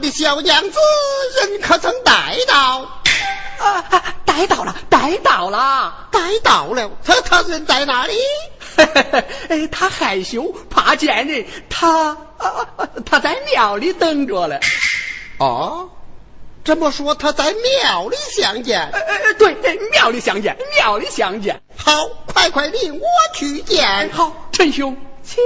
的小娘子，人可曾带到？啊，带到了，带到了，带到了。他他人在哪里？他害羞，怕见人。他他在庙里等着了。哦，这么说他在庙里相见？哎哎哎，对对，庙里相见，庙里相见。好，快快领我去见。好，陈兄，请。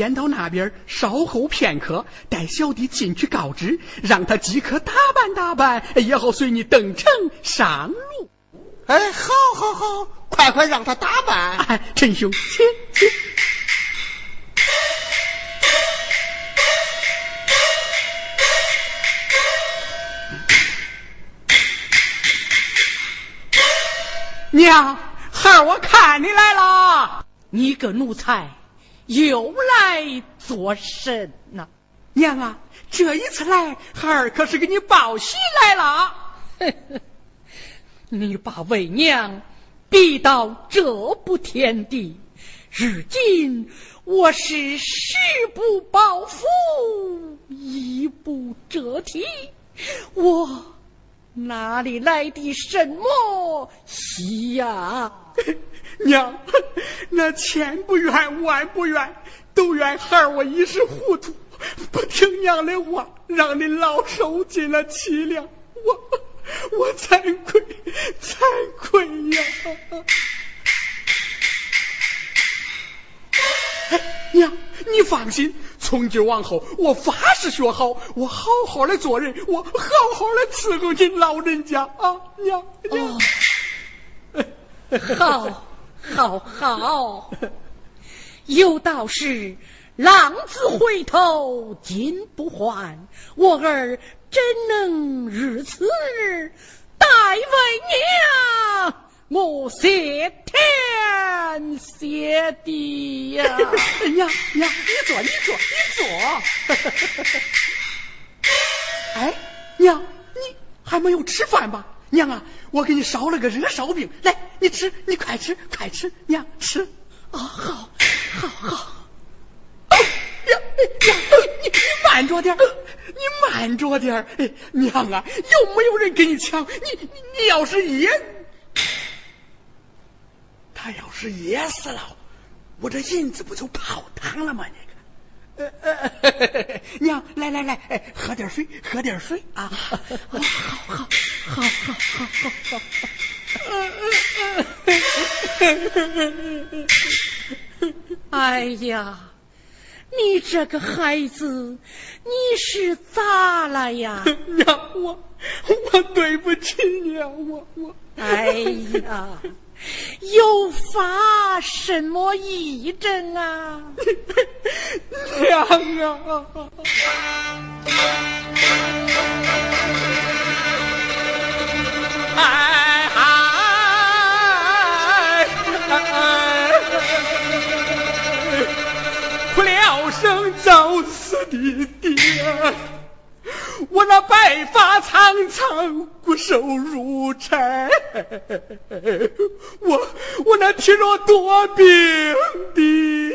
先到那边稍候片刻，待小弟进去告知，让他即刻打扮打扮，也好随你登城上路。哎，好，好，好，快快让他打扮。哎，陈兄，请请。娘，孩儿我看你来了。你个奴才，又来作甚呢？娘啊，这一次来，孩儿可是给你报喜来了。你把为娘逼到这步田地，如今我是誓不报复，一步遮体，我。哪里来的什么喜呀？娘，那千不怨万不怨，都怨孩儿我一时糊涂，不听娘的话，让你老受尽了凄凉。我我惭愧惭愧呀！娘，你放心。从今往后，我发誓学好，我好好的做人，我好好的伺候您老人家啊，娘娘。好，好，好。有道是，浪子回头金不换，我儿怎能如此待为娘？我谢天谢地呀！娘娘，你坐，你坐，你坐。哎，娘，你还没有吃饭吧？娘啊，我给你烧了个热烧饼，来，你吃，你快吃，快吃，娘吃。啊，好，好，好。娘娘，你你慢着点，你慢着点。娘啊，又没有人跟你抢，你你要是噎。他要是噎死了，我这银子不就泡汤了吗？你看，娘，来来来，喝点水，喝点水啊！好好好好好好好。哎呀，你这个孩子，你是咋了呀？娘，我我对不起娘，我我。哎呀。又发什么异症啊？娘啊！哎嗨！哭了声找死的爹。我那白发苍苍，骨瘦如柴，我我那体弱多病的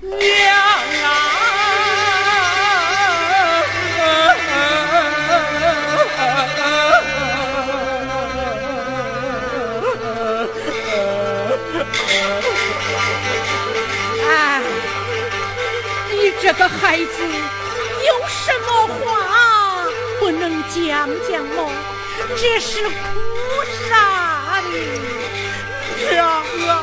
娘啊！这个孩子有什么话不能讲讲吗？这是哭啥的？娘啊！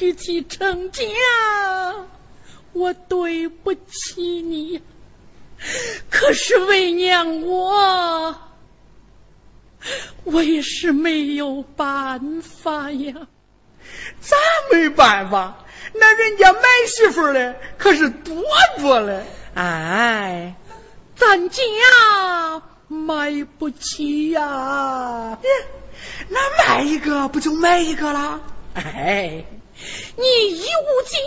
娶妻成家，我对不起你。可是为娘我，我也是没有办法呀。咱没办法？那人家买媳妇嘞可是多多嘞。哎，咱家买不起呀。那买一个不就买一个了？哎，你一无姐，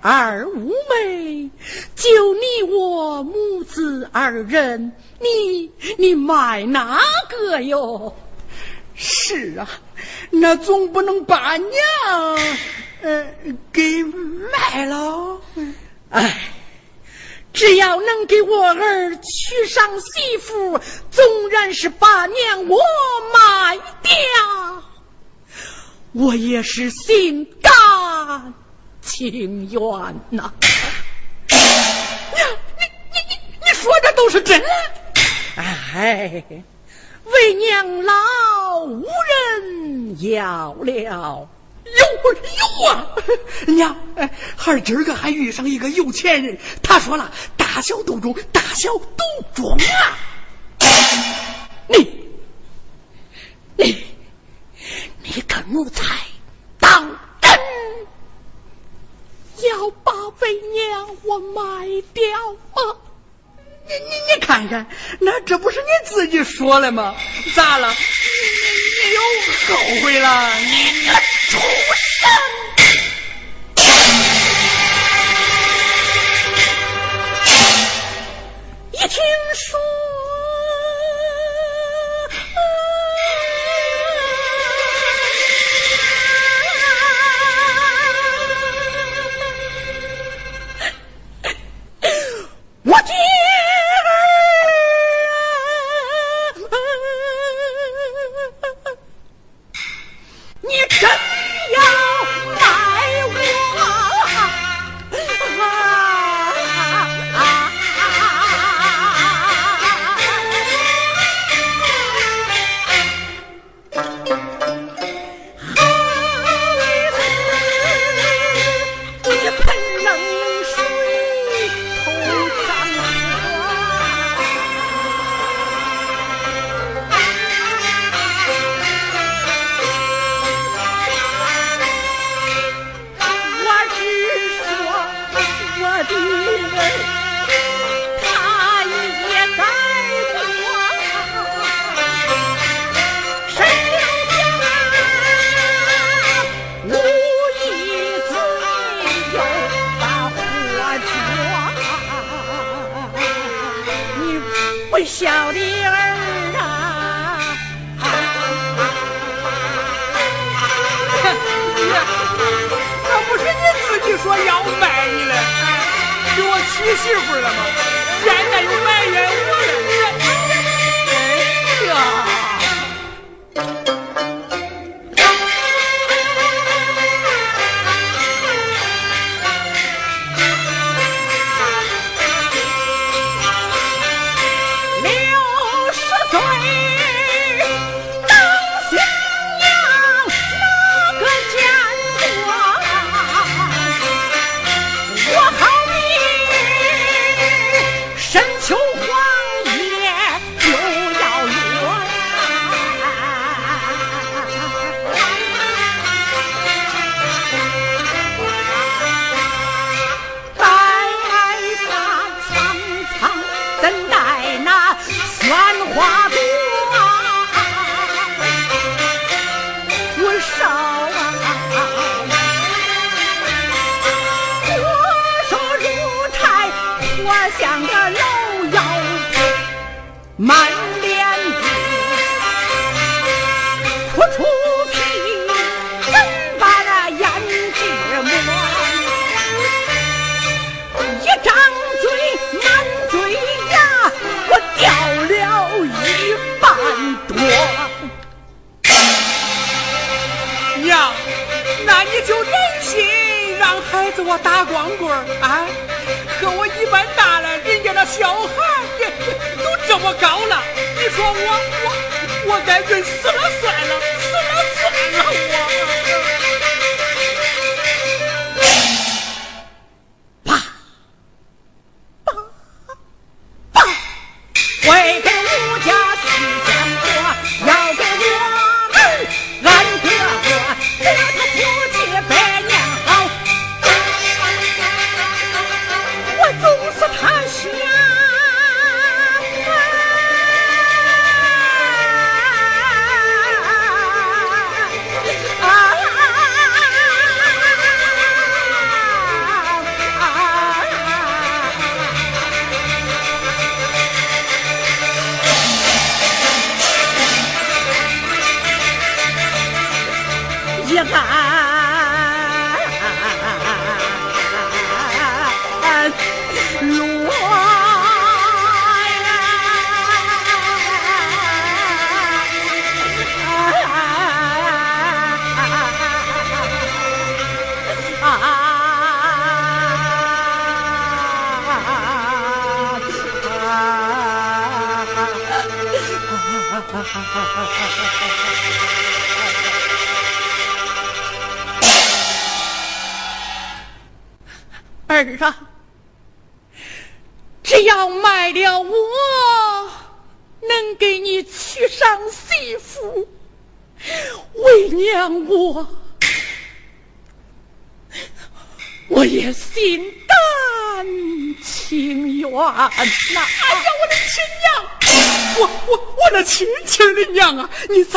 二无妹，就你我母子二人。你你卖哪个哟？是啊，那总不能把娘呃给卖了。哎，只要能给我儿娶上媳妇，纵然是把娘我卖掉。我也是心甘情愿呐、娘，你你你你说的都是真的？哎，为娘老无人要了。有有啊，娘，孩儿今儿个还遇上一个有钱人，他说了，大小都中，大小都中啊。你你。一根木材当真。要把被娘我卖掉吗？你你你看看那这不是你自己说的吗？咋了？你你你又后悔了你你畜生！一听说我今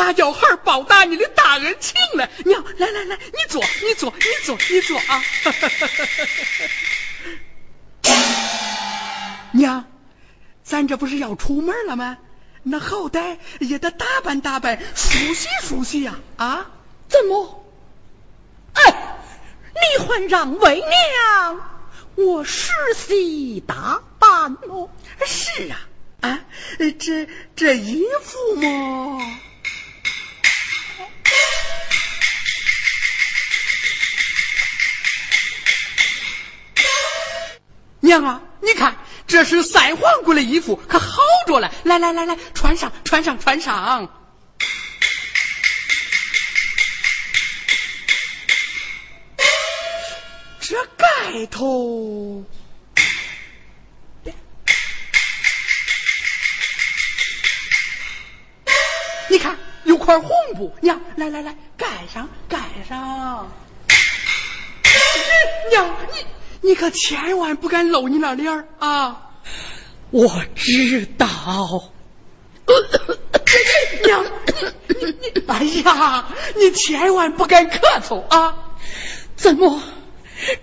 啊！你咋叫孩报答你的大恩情了？娘，来来来，你坐，你坐，你坐，你坐啊！娘，咱这不是要出门了吗？那好歹也得打扮打扮，梳洗梳洗呀！啊？怎么？哎！你还让为娘我梳洗打扮哦？是啊，啊，这这衣服嘛，娘啊，你看这是赛皇姑的衣服，可好着了。来来来来，穿上穿上穿上。这盖头，你看有块红布，娘，来来来，盖上盖上。娘，你你可千万不敢露你那脸儿啊！我知道。娘，哎呀，你千万不敢咳嗽啊！怎么？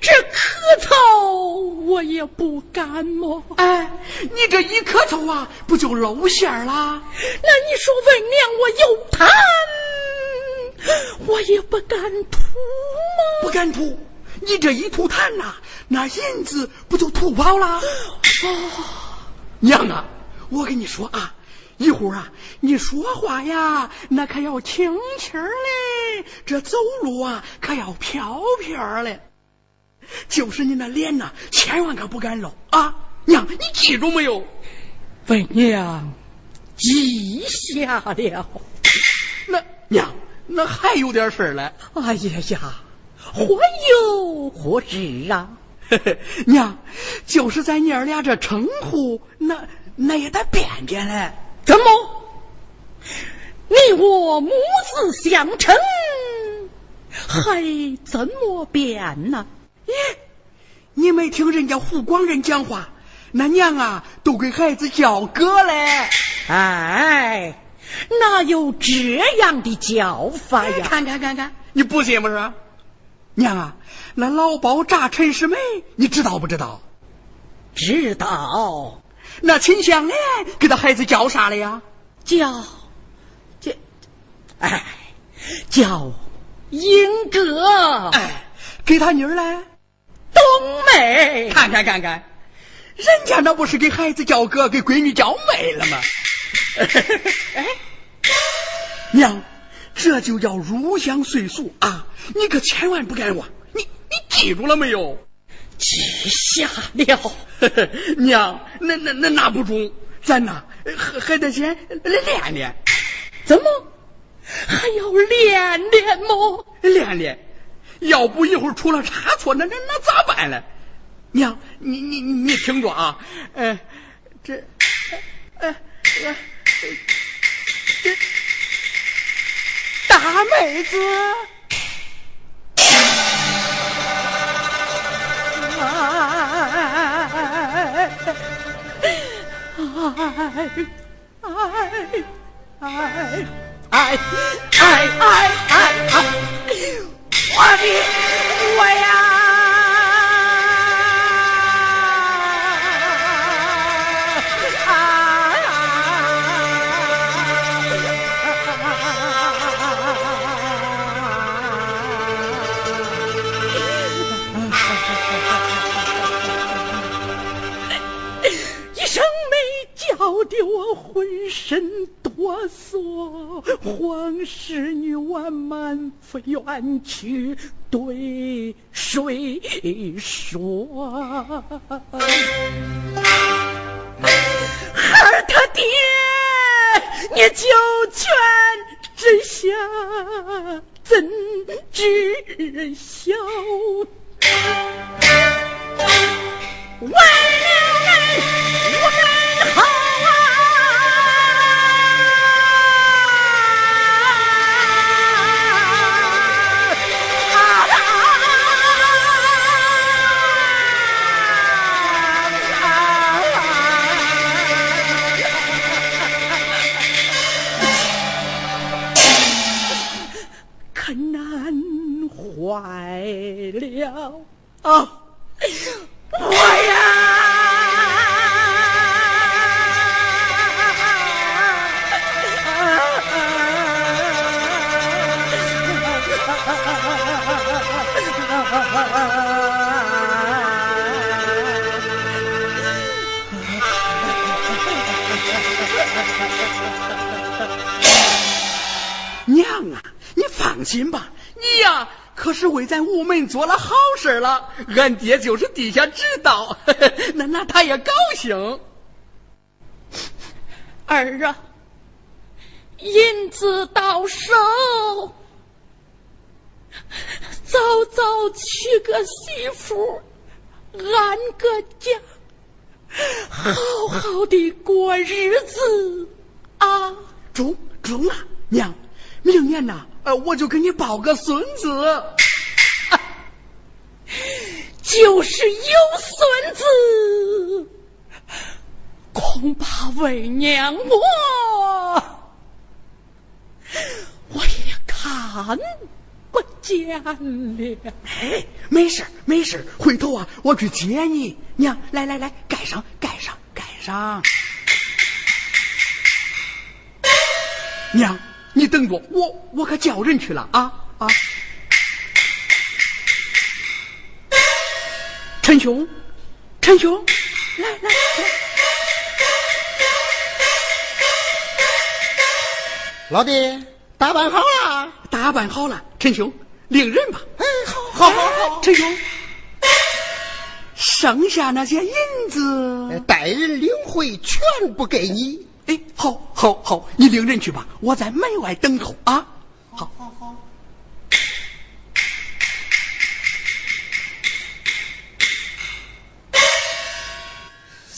这咳嗽我也不敢么？哎，你这一咳嗽啊，不就露馅啦？那你说为娘我有痰，我也不敢吐吗？不敢吐，你这一吐痰呐，那银子不就吐跑了？哦，娘啊，我跟你说啊，一会儿啊，你说话呀，那可要轻轻嘞，这走路啊，可要飘飘嘞。就是你那脸呐，千万可不敢露啊！娘，你记住没有？为娘记下了。那娘，那还有点事儿嘞。哎呀呀，或有或知啊。娘，就是咱娘俩这称呼，那那也得变变嘞。怎么？你我母子相称，还怎么变呢？咦，你没听人家胡广人讲话？那娘啊，都给孩子叫哥嘞。哎，哪有这样的叫法呀？看看看看，你不信不是？娘啊，那老包炸陈世美，你知道不知道？知道。那秦香莲给他孩子叫啥了呀？叫叫，哎，叫英哥。哎，给他女儿嘞？冬妹，看看看看，人家那不是给孩子叫哥，给闺女叫妹了吗？哎，娘，这就叫入乡随俗啊！你可千万不敢忘，你你记住了没有？记下了。娘，那那那那不中，咱呐还还得先练练。怎么还要练练吗？练练。要不一会儿出了差错，那那那咋办呢？娘，你你你听着啊，哎，这，哎，这大妹子。哎哎哎哎哎哎哎！我的我呀！得我浑身哆嗦，皇室女万满不愿去对谁说？孩儿他爹，你九泉之下怎知晓？为了。俺爹就是地下知道，那那他也高兴。儿啊，银子到手，早早娶个媳妇，安个家，好好的过日子啊！中中啊，娘，明年呐，呃，我就给你抱个孙子。就是有孙子，恐怕为娘我我也看不见了。哎，没事没事，回头啊，我去接你。娘，来来来，盖上盖上盖上。娘，你等着，我我可叫人去了啊啊！陈兄，陈兄，来来来，老弟，打扮好了？打扮好了，陈兄，领人吧。哎，好，好，好，好。陈兄，剩下那些银子，待人领回，全部给你。哎，好，好，好，你领人去吧，我在门外等候啊。好，好，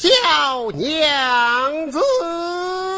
小娘子。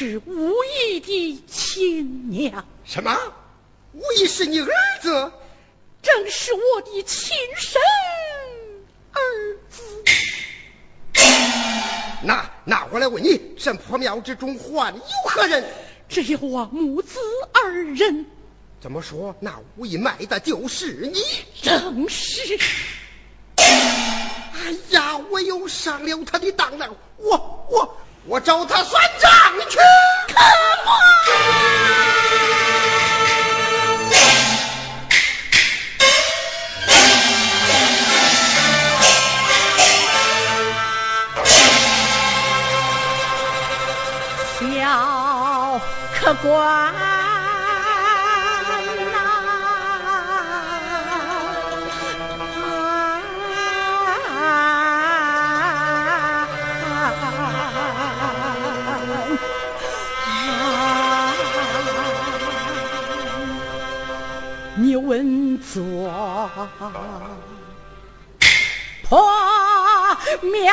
是无意的亲娘，什么？无疑是你儿子？正是我的亲生儿子。那那我来问你，神婆庙之中还有何人？只有我母子二人，怎么说？那无意卖的就是你。正是。哎呀，我又上了他的当了，我我我找他算账去。小客官破庙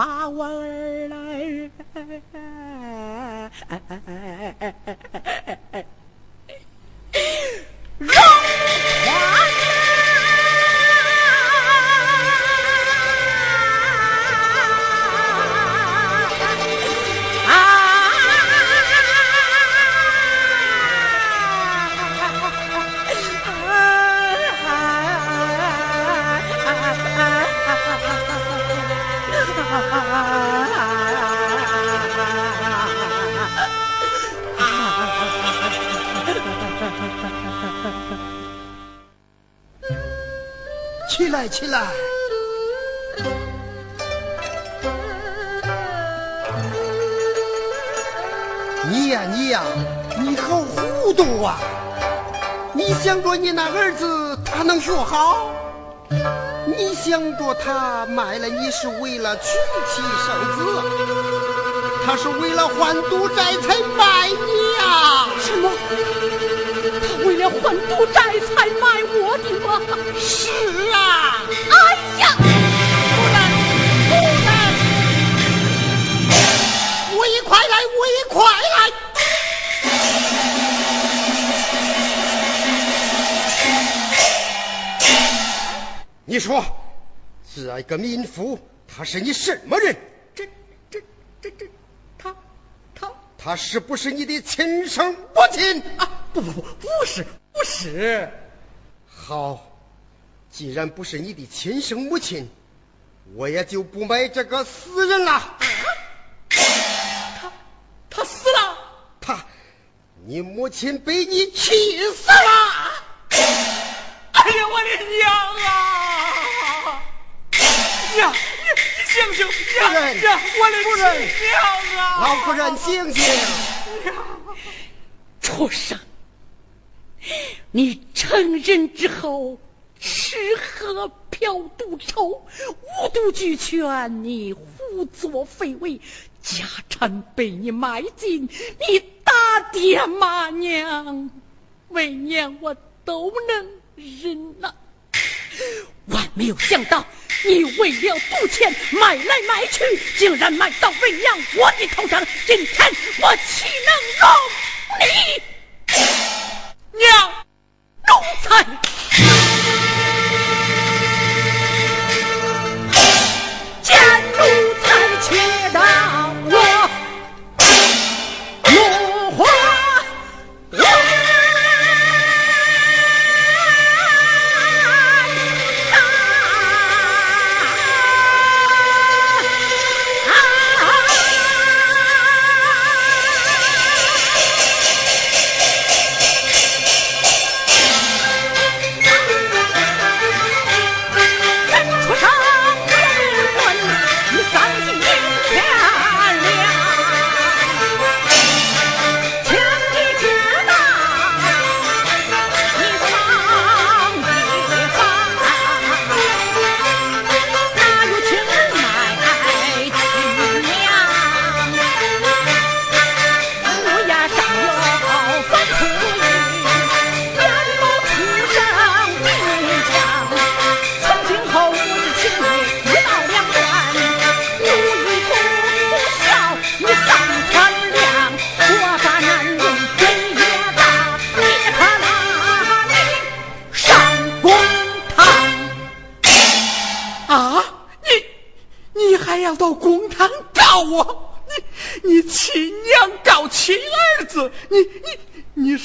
把我儿来。起来起来！你呀你呀，你好糊涂啊！你想着你那儿子他能学好？你想着他卖了你是为了娶妻生子？他是为了还赌债才卖你呀？什么？他为了还赌债才卖我的吗？是啊！哎呀！夫人，夫人，我快来，我快来！你说，这个民妇，他是你什么人？这这这这，他他她是不是你的亲生母亲？啊，不不不，不是不是。好，既然不是你的亲生母亲，我也就不买这个死人了。啊他他死了。他，你母亲被你气死了。哎呀，我的娘啊！娘，醒醒！夫人，我的亲娘啊！老夫人，醒醒！畜生！你成人之后，吃喝嫖赌抽，五毒俱全，你胡作非为，家产被你卖尽，你打爹骂娘，为娘我都能忍呐。万没有想到，你为了赌钱买来买去，竟然买到未央我的头上，今天我岂能容你？娘，奴才！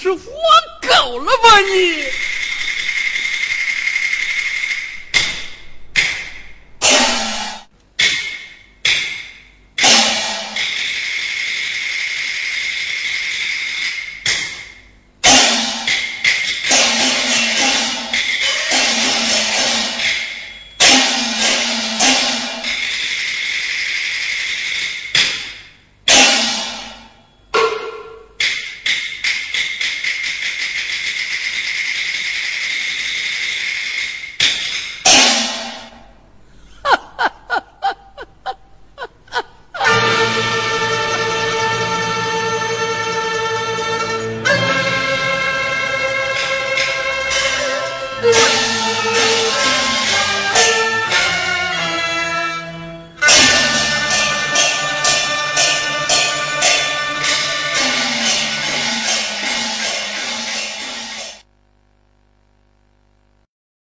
是活够了吧你？